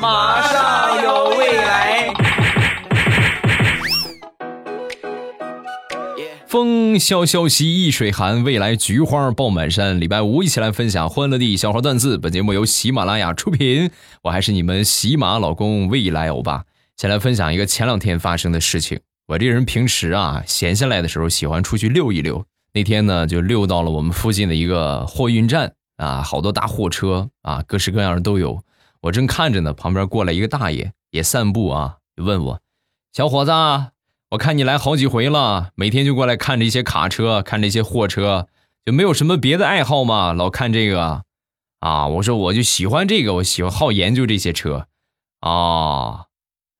马上有未来。风萧萧兮易水寒，未来菊花爆满山。礼拜五一起来分享欢乐的小花段子。本节目由喜马拉雅出品，我还是你们喜马老公未来欧巴。先来分享一个前两天发生的事情。我这人平时啊闲下来的时候喜欢出去溜一溜。那天呢就溜到了我们附近的一个货运站啊，好多大货车啊，各式各样的都有。我正看着呢，旁边过来一个大爷也散步啊，就问我：“小伙子。”我看你来好几回了，每天就过来看这些卡车，看这些货车，就没有什么别的爱好吗？老看这个，啊，我说我就喜欢这个，我喜欢好研究这些车，啊，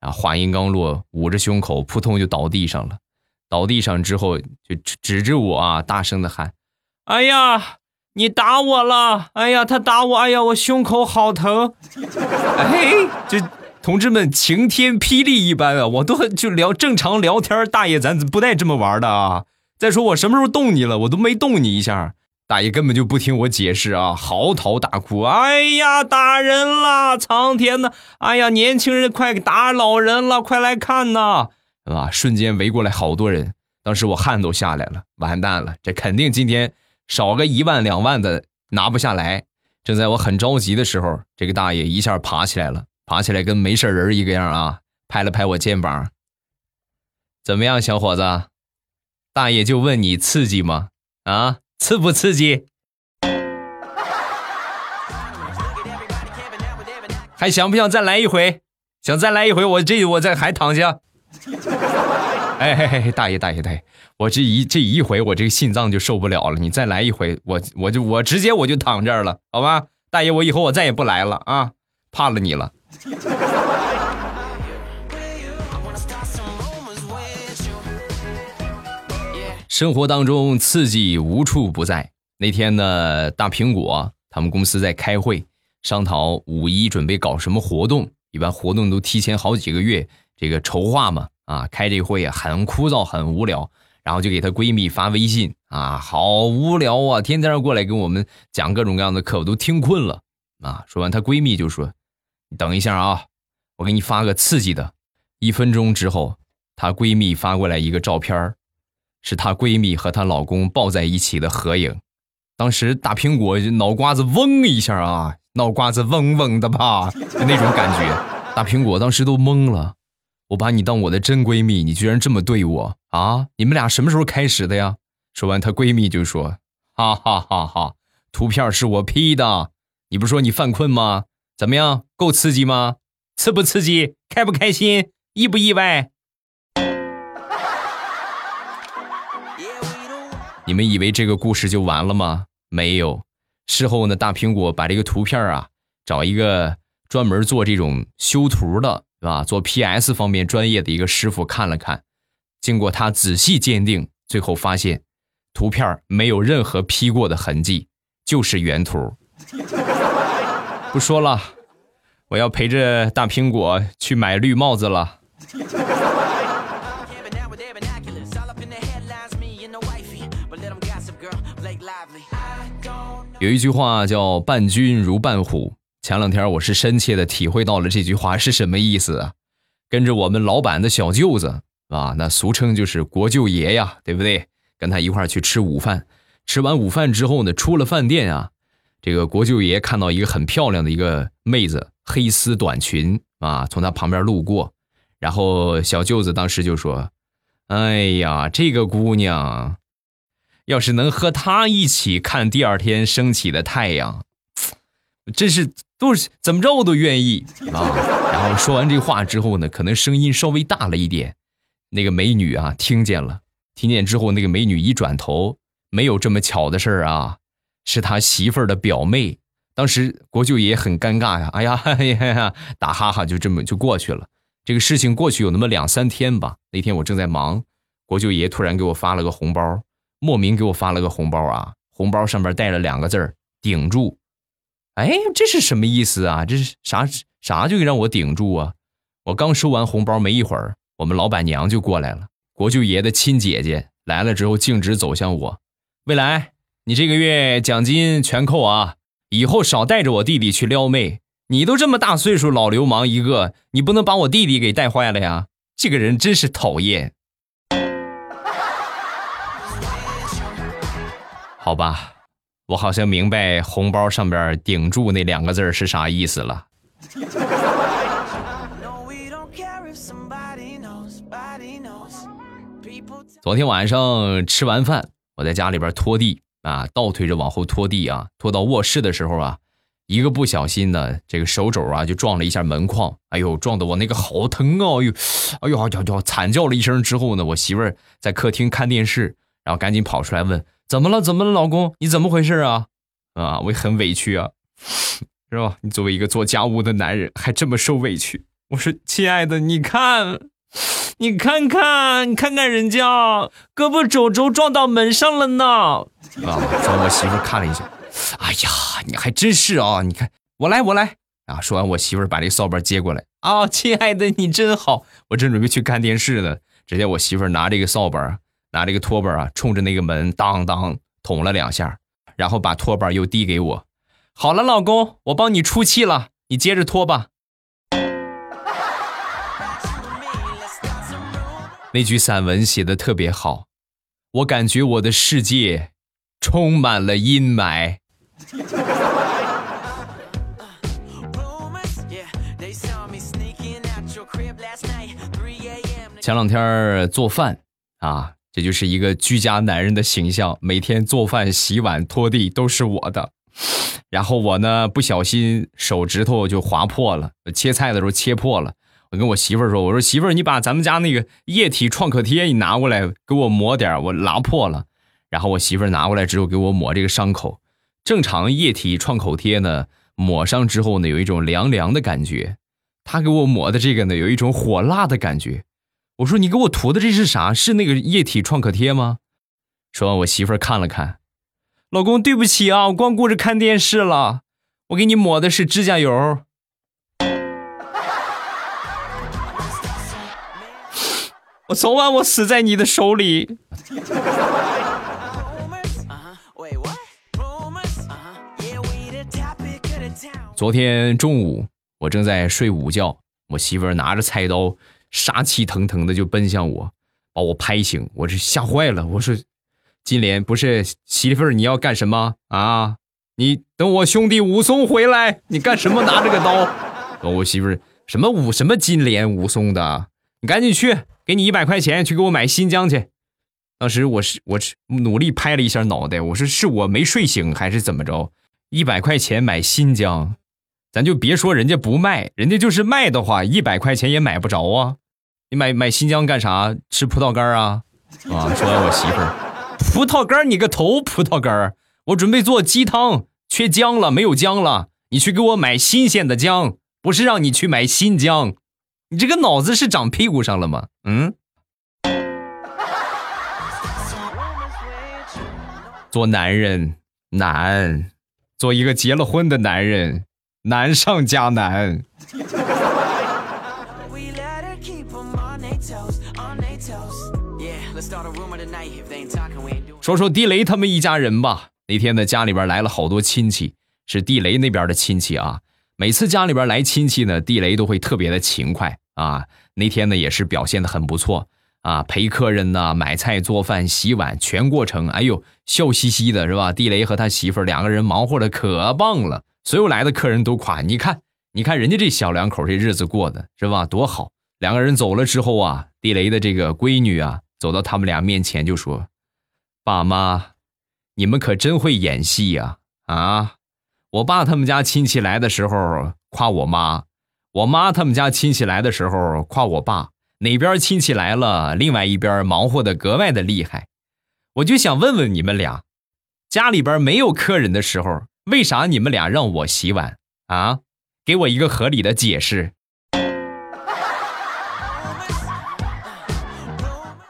啊，话音刚落，捂着胸口扑通就倒地上了，倒地上之后就指着我啊，大声的喊：“哎呀，你打我了！哎呀，他打我！哎呀，我胸口好疼！”哎，就。同志们，晴天霹雳一般啊！我都就聊正常聊天，大爷咱不带这么玩的啊！再说我什么时候动你了？我都没动你一下，大爷根本就不听我解释啊，嚎啕大哭！哎呀，打人了！苍天呐！哎呀，年轻人快打老人了，快来看呐！啊，瞬间围过来好多人，当时我汗都下来了，完蛋了，这肯定今天少个一万两万的拿不下来。正在我很着急的时候，这个大爷一下爬起来了。爬起来跟没事人一个样啊！拍了拍我肩膀，怎么样，小伙子？大爷就问你刺激吗？啊，刺不刺激？还想不想再来一回？想再来一回，我这我再还躺下。哎嘿嘿，大爷大爷大爷，我这一这一回我这个心脏就受不了了。你再来一回，我我就我直接我就躺这儿了，好吧？大爷，我以后我再也不来了啊，怕了你了。生活当中刺激无处不在。那天呢，大苹果他们公司在开会，商讨五一准备搞什么活动。一般活动都提前好几个月这个筹划嘛。啊，开这会啊，很枯燥，很无聊。然后就给她闺蜜发微信啊，好无聊啊，天天过来跟我们讲各种各样的课，我都听困了啊。说完，她闺蜜就说。你等一下啊，我给你发个刺激的。一分钟之后，她闺蜜发过来一个照片是她闺蜜和她老公抱在一起的合影。当时大苹果脑瓜子嗡一下啊，脑瓜子嗡嗡的吧，就那种感觉。大苹果当时都懵了。我把你当我的真闺蜜，你居然这么对我啊！你们俩什么时候开始的呀？说完，她闺蜜就说：“哈哈哈哈，图片是我 P 的。你不说你犯困吗？”怎么样，够刺激吗？刺不刺激？开不开心？意不意外？你们以为这个故事就完了吗？没有。事后呢，大苹果把这个图片啊，找一个专门做这种修图的，是吧？做 PS 方面专业的一个师傅看了看，经过他仔细鉴定，最后发现图片没有任何 P 过的痕迹，就是原图。不说了，我要陪着大苹果去买绿帽子了。有一句话叫“伴君如伴虎”，前两天我是深切的体会到了这句话是什么意思啊！跟着我们老板的小舅子啊，那俗称就是国舅爷呀，对不对？跟他一块去吃午饭，吃完午饭之后呢，出了饭店啊。这个国舅爷看到一个很漂亮的一个妹子，黑丝短裙啊，从他旁边路过，然后小舅子当时就说：“哎呀，这个姑娘，要是能和他一起看第二天升起的太阳，真是都是怎么着我都愿意啊。”然后说完这话之后呢，可能声音稍微大了一点，那个美女啊听见了，听见之后，那个美女一转头，没有这么巧的事儿啊。是他媳妇儿的表妹，当时国舅爷很尴尬呀，哎呀，哎呀，打哈哈就这么就过去了。这个事情过去有那么两三天吧，那天我正在忙，国舅爷突然给我发了个红包，莫名给我发了个红包啊，红包上面带了两个字儿“顶住”。哎，这是什么意思啊？这是啥啥就让我顶住啊？我刚收完红包没一会儿，我们老板娘就过来了，国舅爷的亲姐姐来了之后，径直走向我，未来。你这个月奖金全扣啊！以后少带着我弟弟去撩妹，你都这么大岁数，老流氓一个，你不能把我弟弟给带坏了呀！这个人真是讨厌。好吧，我好像明白红包上边顶住那两个字是啥意思了。昨天晚上吃完饭，我在家里边拖地啊，倒推着往后拖地啊，拖到卧室的时候啊，一个不小心呢，这个手肘啊就撞了一下门框，哎呦，撞得我那个好疼啊！哎呦，哎呦，叫叫惨叫了一声之后呢，我媳妇儿在客厅看电视，然后赶紧跑出来问怎么了？怎么了，老公？你怎么回事啊？啊，我也很委屈啊，是吧？你作为一个做家务的男人，还这么受委屈。我说，亲爱的，你看。你看看，你看看人家胳膊肘肘撞到门上了呢！啊，说我媳妇看了一下，哎呀，你还真是啊！你看，我来，我来啊！说完，我媳妇把这扫把接过来啊，亲爱的，你真好。我正准备去看电视呢，只见我媳妇拿这个扫把，拿这个拖把啊，冲着那个门当当捅了两下，然后把拖把又递给我。好了，老公，我帮你出气了，你接着拖吧。那句散文写的特别好，我感觉我的世界充满了阴霾。前两天做饭啊，这就是一个居家男人的形象，每天做饭、洗碗、拖地都是我的。然后我呢，不小心手指头就划破了，切菜的时候切破了。我跟我媳妇儿说：“我说媳妇儿，你把咱们家那个液体创可贴你拿过来，给我抹点我拉破了。”然后我媳妇儿拿过来之后给我抹这个伤口。正常液体创口贴呢，抹上之后呢，有一种凉凉的感觉。他给我抹的这个呢，有一种火辣的感觉。我说：“你给我涂的这是啥？是那个液体创可贴吗？”说完，我媳妇儿看了看，老公，对不起啊，我光顾着看电视了。我给你抹的是指甲油。我昨晚我死在你的手里。昨天中午我正在睡午觉，我媳妇儿拿着菜刀，杀气腾腾的就奔向我，把我拍醒。我这吓坏了，我说：“金莲，不是媳妇儿，你要干什么啊？你等我兄弟武松回来，你干什么拿着个刀？”我媳妇儿什么武什么金莲武松的，你赶紧去。给你一百块钱，去给我买新疆去。当时我是我是努力拍了一下脑袋，我说是我没睡醒还是怎么着？一百块钱买新疆，咱就别说人家不卖，人家就是卖的话，一百块钱也买不着啊。你买买新疆干啥？吃葡萄干啊？啊！说完我媳妇儿，葡萄干你个头！葡萄干我准备做鸡汤，缺姜了，没有姜了，你去给我买新鲜的姜，不是让你去买新疆。你这个脑子是长屁股上了吗？嗯。做男人难，做一个结了婚的男人难上加难。说说地雷他们一家人吧。那天呢，家里边来了好多亲戚，是地雷那边的亲戚啊。每次家里边来亲戚呢，地雷都会特别的勤快啊。那天呢也是表现的很不错啊，陪客人呢，买菜、做饭、洗碗，全过程，哎呦，笑嘻嘻的，是吧？地雷和他媳妇两个人忙活的可棒了，所有来的客人都夸，你看，你看人家这小两口这日子过的是吧？多好！两个人走了之后啊，地雷的这个闺女啊，走到他们俩面前就说：“爸妈，你们可真会演戏呀！啊！”我爸他们家亲戚来的时候夸我妈，我妈他们家亲戚来的时候夸我爸，哪边亲戚来了，另外一边忙活的格外的厉害。我就想问问你们俩，家里边没有客人的时候，为啥你们俩让我洗碗啊？给我一个合理的解释。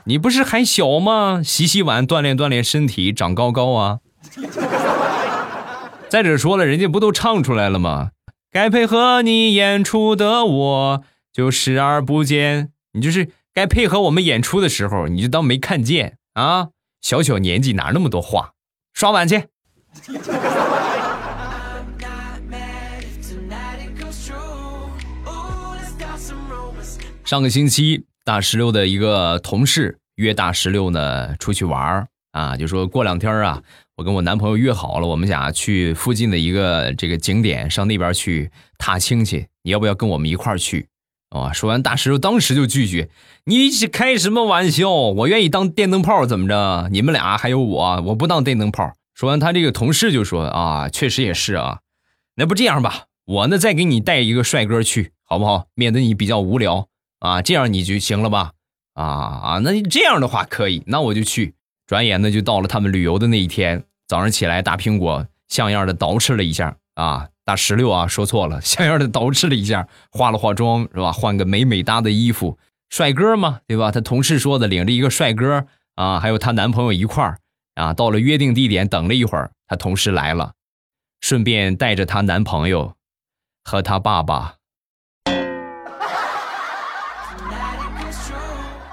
你不是还小吗？洗洗碗，锻炼锻炼身体，长高高啊。再者说了，人家不都唱出来了吗？该配合你演出的我就视而不见，你就是该配合我们演出的时候，你就当没看见啊！小小年纪哪那么多话？刷碗去。上个星期，大石榴的一个同事约大石榴呢出去玩啊，就说过两天啊，我跟我男朋友约好了，我们俩去附近的一个这个景点，上那边去踏青去，你要不要跟我们一块去？啊，说完，大石榴当时就拒绝：“你开什么玩笑？我愿意当电灯泡，怎么着？你们俩还有我，我不当电灯泡。”说完，他这个同事就说：“啊，确实也是啊，那不这样吧，我呢再给你带一个帅哥去，好不好？免得你比较无聊。”啊，这样你就行了吧？啊啊，那这样的话可以，那我就去。转眼呢，就到了他们旅游的那一天。早上起来，大苹果像样的捯饬了一下啊，大石榴啊，说错了，像样的捯饬了一下，化了化妆是吧？换个美美哒的衣服，帅哥嘛，对吧？他同事说的，领着一个帅哥啊，还有她男朋友一块儿啊，到了约定地点，等了一会儿，她同事来了，顺便带着她男朋友和她爸爸。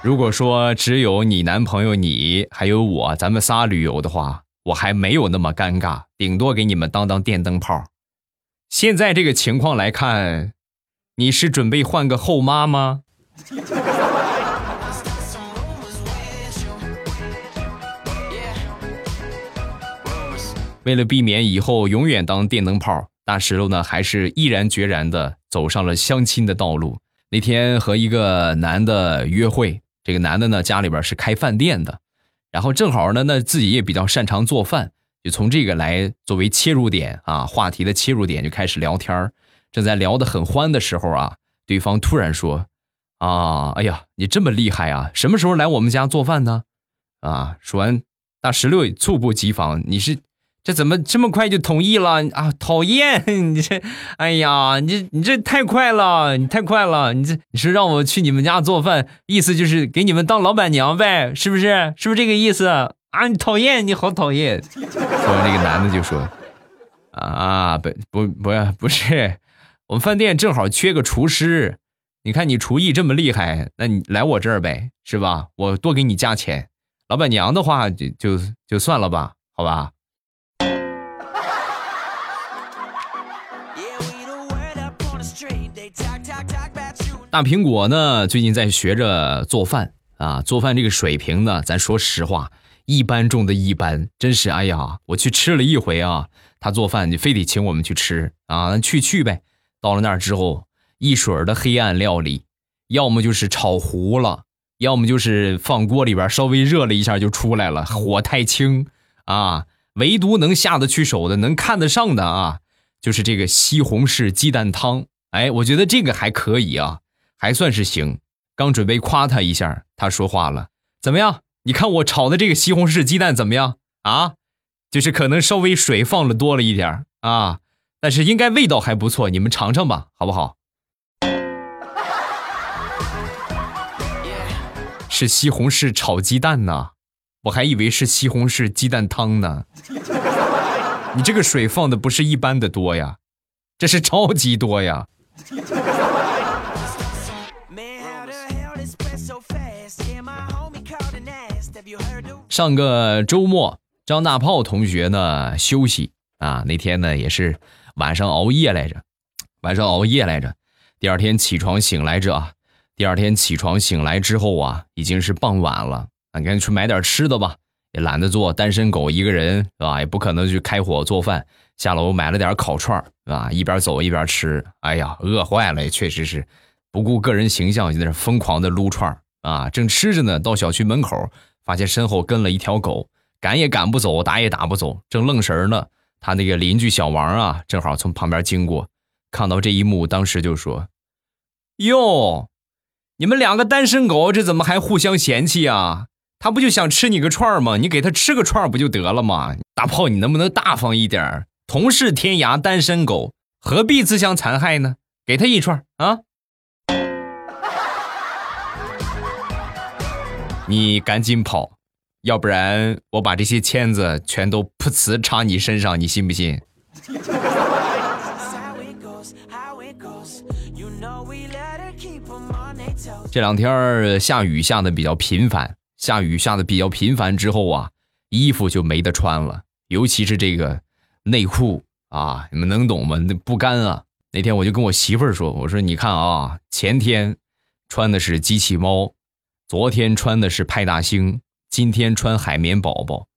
如果说只有你男朋友、你还有我，咱们仨旅游的话，我还没有那么尴尬，顶多给你们当当电灯泡。现在这个情况来看，你是准备换个后妈吗？为了避免以后永远当电灯泡，大石头呢还是毅然决然的走上了相亲的道路。那天和一个男的约会。这个男的呢，家里边是开饭店的，然后正好呢，那自己也比较擅长做饭，就从这个来作为切入点啊，话题的切入点就开始聊天正在聊得很欢的时候啊，对方突然说：“啊，哎呀，你这么厉害啊，什么时候来我们家做饭呢？”啊，说完，大石榴猝不及防：“你是？”这怎么这么快就同意了啊？讨厌 你这，哎呀，你这你这太快了，你太快了，你这你是让我去你们家做饭，意思就是给你们当老板娘呗，是不是？是不是这个意思啊？你讨厌，你好讨厌。说完，这个男的就说：“啊，不不不不是，我们饭店正好缺个厨师，你看你厨艺这么厉害，那你来我这儿呗，是吧？我多给你加钱。老板娘的话就就就算了吧，好吧。”大苹果呢，最近在学着做饭啊，做饭这个水平呢，咱说实话，一般中的一般，真是哎呀，我去吃了一回啊，他做饭就非得请我们去吃啊，去去呗。到了那儿之后，一水儿的黑暗料理，要么就是炒糊了，要么就是放锅里边稍微热了一下就出来了，火太轻啊。唯独能下得去手的，能看得上的啊，就是这个西红柿鸡蛋汤。哎，我觉得这个还可以啊。还算是行，刚准备夸他一下，他说话了：“怎么样？你看我炒的这个西红柿鸡蛋怎么样啊？就是可能稍微水放了多了一点啊，但是应该味道还不错，你们尝尝吧，好不好？”是西红柿炒鸡蛋呢，我还以为是西红柿鸡蛋汤呢。你这个水放的不是一般的多呀，这是超级多呀。上个周末，张大炮同学呢休息啊，那天呢也是晚上熬夜来着，晚上熬夜来着。第二天起床醒来着，第二天起床醒来之后啊，已经是傍晚了啊。赶紧去买点吃的吧，也懒得做，单身狗一个人是吧？也不可能去开火做饭。下楼买了点烤串儿啊？一边走一边吃。哎呀，饿坏了，也确实是不顾个人形象，就在那疯狂的撸串儿啊。正吃着呢，到小区门口。发现身后跟了一条狗，赶也赶不走，打也打不走，正愣神呢。他那个邻居小王啊，正好从旁边经过，看到这一幕，当时就说：“哟，你们两个单身狗，这怎么还互相嫌弃啊？他不就想吃你个串吗？你给他吃个串不就得了吗？大炮，你能不能大方一点？同是天涯单身狗，何必自相残害呢？给他一串啊！”你赶紧跑，要不然我把这些签子全都噗呲插你身上，你信不信？这两天下雨下的比较频繁，下雨下的比较频繁之后啊，衣服就没得穿了，尤其是这个内裤啊，你们能懂吗？那不干啊！那天我就跟我媳妇儿说，我说你看啊，前。前天穿的是机器猫，昨天穿的是派大星，今天穿海绵宝宝。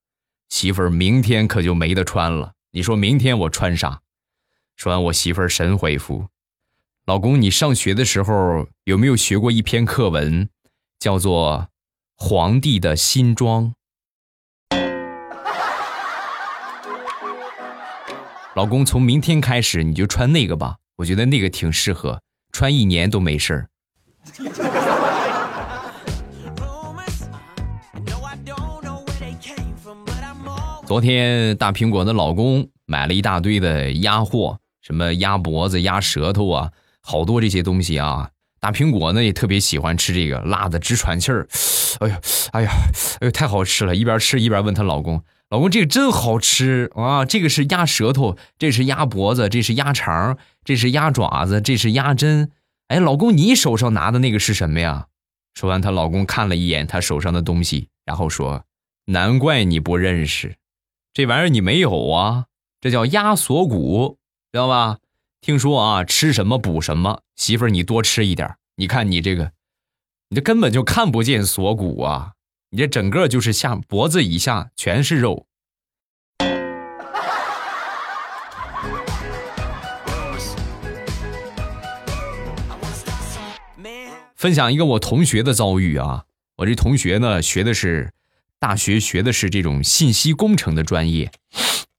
媳妇儿明天可就没得穿了。你说明天我穿啥？说完，我媳妇儿神回复：“老公，你上学的时候有没有学过一篇课文，叫做《皇帝的新装》？”老公，从明天开始你就穿那个吧，我觉得那个挺适合，穿一年都没事儿。昨天大苹果的老公买了一大堆的鸭货，什么鸭脖子、鸭舌头啊，好多这些东西啊。大苹果呢也特别喜欢吃这个，辣的直喘气儿。哎呀，哎呀，哎呦，太好吃了！一边吃一边问她老公：“老公，这个真好吃啊！这个是鸭舌头，这是鸭脖子，这是鸭肠，这是鸭爪子，这是鸭胗。哎，老公，你手上拿的那个是什么呀？”说完，她老公看了一眼她手上的东西，然后说：“难怪你不认识。”这玩意儿你没有啊？这叫鸭锁骨，知道吧？听说啊，吃什么补什么。媳妇儿，你多吃一点。你看你这个，你这根本就看不见锁骨啊！你这整个就是下脖子以下全是肉。分享一个我同学的遭遇啊，我这同学呢，学的是。大学学的是这种信息工程的专业，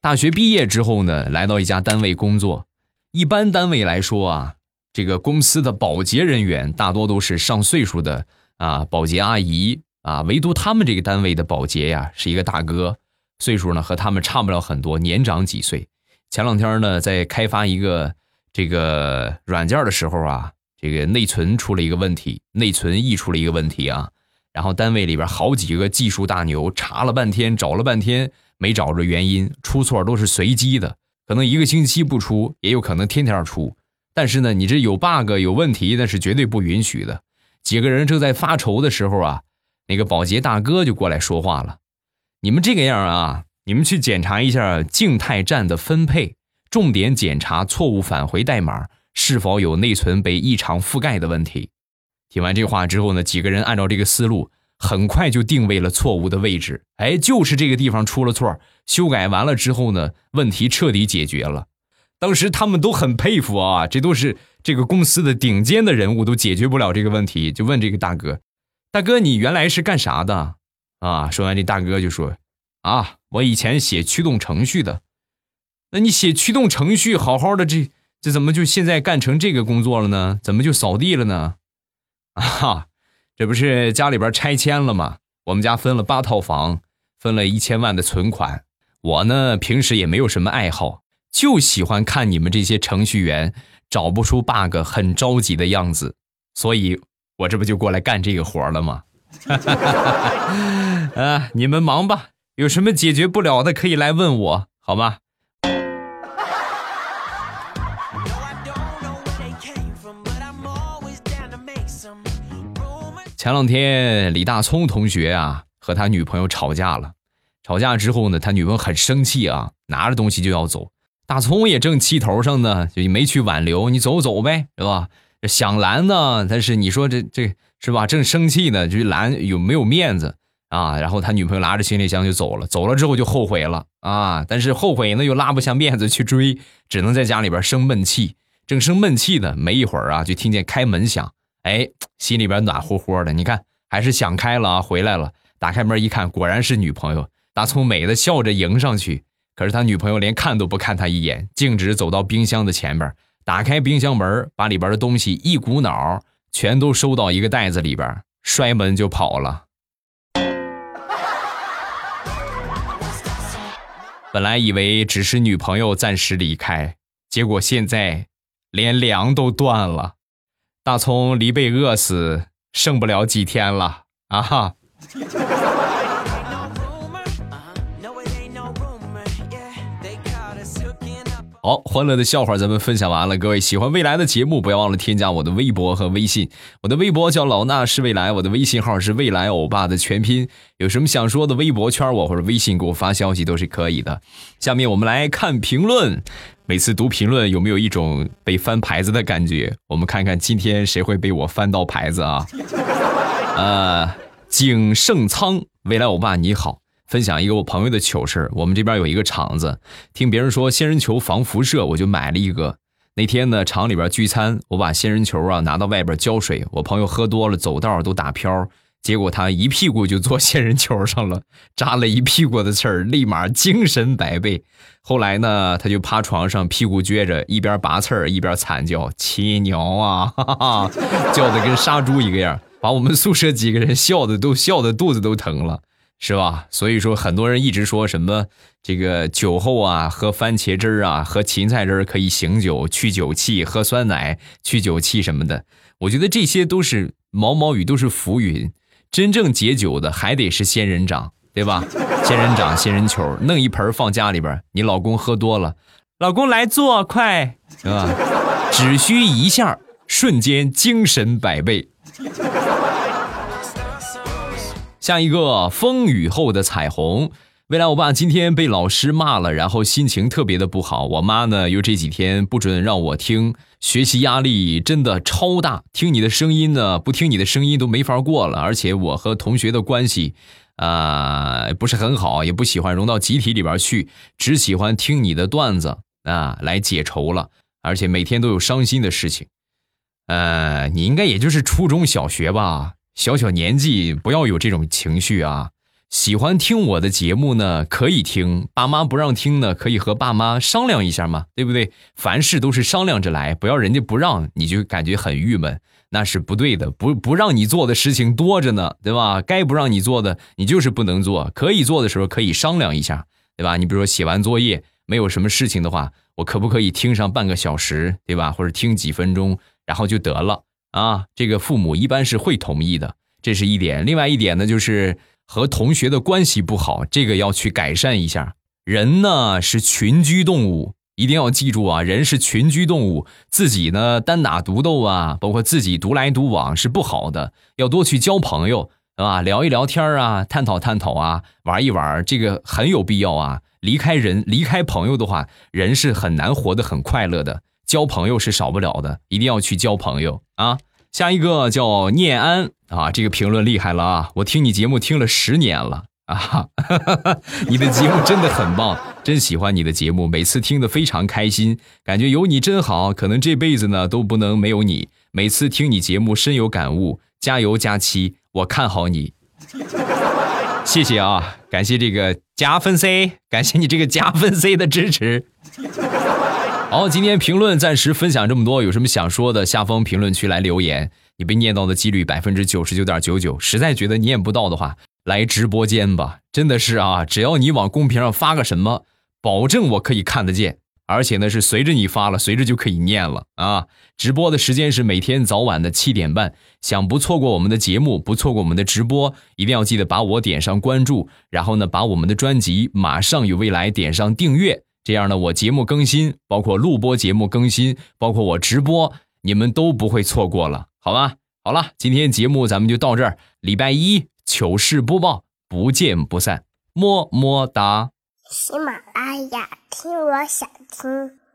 大学毕业之后呢，来到一家单位工作。一般单位来说啊，这个公司的保洁人员大多都是上岁数的啊，保洁阿姨啊，唯独他们这个单位的保洁呀，是一个大哥，岁数呢和他们差不了很多，年长几岁。前两天呢，在开发一个这个软件的时候啊，这个内存出了一个问题，内存溢出了一个问题啊。然后单位里边好几个技术大牛查了半天，找了半天没找着原因，出错都是随机的，可能一个星期不出，也有可能天天出。但是呢，你这有 bug 有问题，那是绝对不允许的。几个人正在发愁的时候啊，那个保洁大哥就过来说话了：“你们这个样啊，你们去检查一下静态站的分配，重点检查错误返回代码是否有内存被异常覆盖的问题。”听完这话之后呢，几个人按照这个思路，很快就定位了错误的位置。哎，就是这个地方出了错。修改完了之后呢，问题彻底解决了。当时他们都很佩服啊，这都是这个公司的顶尖的人物，都解决不了这个问题，就问这个大哥：“大哥，你原来是干啥的？”啊，说完这大哥就说：“啊，我以前写驱动程序的。那你写驱动程序好好的，这这怎么就现在干成这个工作了呢？怎么就扫地了呢？”啊，这不是家里边拆迁了吗？我们家分了八套房，分了一千万的存款。我呢，平时也没有什么爱好，就喜欢看你们这些程序员找不出 bug 很着急的样子，所以我这不就过来干这个活了吗？啊，你们忙吧，有什么解决不了的可以来问我，好吗？前两天，李大聪同学啊和他女朋友吵架了。吵架之后呢，他女朋友很生气啊，拿着东西就要走。大聪也正气头上呢，就没去挽留。你走走呗，是吧？想拦呢，但是你说这这是吧？正生气呢，就拦有没有面子啊？然后他女朋友拿着行李箱就走了。走了之后就后悔了啊，但是后悔呢又拉不下面子去追，只能在家里边生闷气。正生闷气呢，没一会儿啊，就听见开门响。哎，心里边暖和和的。你看，还是想开了啊，回来了。打开门一看，果然是女朋友。大葱美的笑着迎上去，可是他女朋友连看都不看他一眼，径直走到冰箱的前边，打开冰箱门，把里边的东西一股脑全都收到一个袋子里边，摔门就跑了。本来以为只是女朋友暂时离开，结果现在连粮都断了。大葱离被饿死剩不了几天了啊！哈。好，欢乐的笑话咱们分享完了。各位喜欢未来的节目，不要忘了添加我的微博和微信。我的微博叫老衲是未来，我的微信号是未来欧巴的全拼。有什么想说的，微博圈我或者微信给我发消息都是可以的。下面我们来看评论。每次读评论有没有一种被翻牌子的感觉？我们看看今天谁会被我翻到牌子啊？呃，景盛仓，未来欧巴你好，分享一个我朋友的糗事我们这边有一个厂子，听别人说仙人球防辐射，我就买了一个。那天呢，厂里边聚餐，我把仙人球啊拿到外边浇水，我朋友喝多了，走道都打飘，结果他一屁股就坐仙人球上了，扎了一屁股的刺儿，立马精神百倍。后来呢，他就趴床上，屁股撅着，一边拔刺儿一边惨叫：“亲娘啊！”哈哈，叫的跟杀猪一个样，把我们宿舍几个人笑的都笑的肚子都疼了。是吧？所以说，很多人一直说什么这个酒后啊，喝番茄汁儿啊，喝芹菜汁儿可以醒酒、去酒气；喝酸奶去酒气什么的。我觉得这些都是毛毛雨，都是浮云。真正解酒的还得是仙人掌，对吧？仙人掌、仙人球，弄一盆放家里边。你老公喝多了，老公来坐，快，是吧？只需一下，瞬间精神百倍。下一个风雨后的彩虹。未来我爸今天被老师骂了，然后心情特别的不好。我妈呢又这几天不准让我听，学习压力真的超大。听你的声音呢，不听你的声音都没法过了。而且我和同学的关系啊不是很好，也不喜欢融到集体里边去，只喜欢听你的段子啊来解愁了。而且每天都有伤心的事情。呃，你应该也就是初中小学吧。小小年纪不要有这种情绪啊！喜欢听我的节目呢，可以听；爸妈不让听呢，可以和爸妈商量一下嘛，对不对？凡事都是商量着来，不要人家不让你就感觉很郁闷，那是不对的。不不让你做的事情多着呢，对吧？该不让你做的，你就是不能做。可以做的时候可以商量一下，对吧？你比如说写完作业没有什么事情的话，我可不可以听上半个小时，对吧？或者听几分钟，然后就得了。啊，这个父母一般是会同意的，这是一点。另外一点呢，就是和同学的关系不好，这个要去改善一下。人呢是群居动物，一定要记住啊，人是群居动物，自己呢单打独斗啊，包括自己独来独往是不好的，要多去交朋友，是吧？聊一聊天啊，探讨探讨啊，玩一玩，这个很有必要啊。离开人，离开朋友的话，人是很难活得很快乐的。交朋友是少不了的，一定要去交朋友啊！下一个叫念安啊，这个评论厉害了啊！我听你节目听了十年了啊哈哈，你的节目真的很棒，真喜欢你的节目，每次听的非常开心，感觉有你真好，可能这辈子呢都不能没有你。每次听你节目深有感悟，加油加期，我看好你，谢谢啊，感谢这个加分 C，感谢你这个加分 C 的支持。好，今天评论暂时分享这么多，有什么想说的，下方评论区来留言。你被念到的几率百分之九十九点九九，实在觉得念不到的话，来直播间吧。真的是啊，只要你往公屏上发个什么，保证我可以看得见，而且呢是随着你发了，随着就可以念了啊。直播的时间是每天早晚的七点半，想不错过我们的节目，不错过我们的直播，一定要记得把我点上关注，然后呢把我们的专辑《马上与未来》点上订阅。这样呢，我节目更新，包括录播节目更新，包括我直播，你们都不会错过了，好吗？好了，今天节目咱们就到这儿。礼拜一糗事播报，不见不散，么么哒。喜马拉雅，听我想听。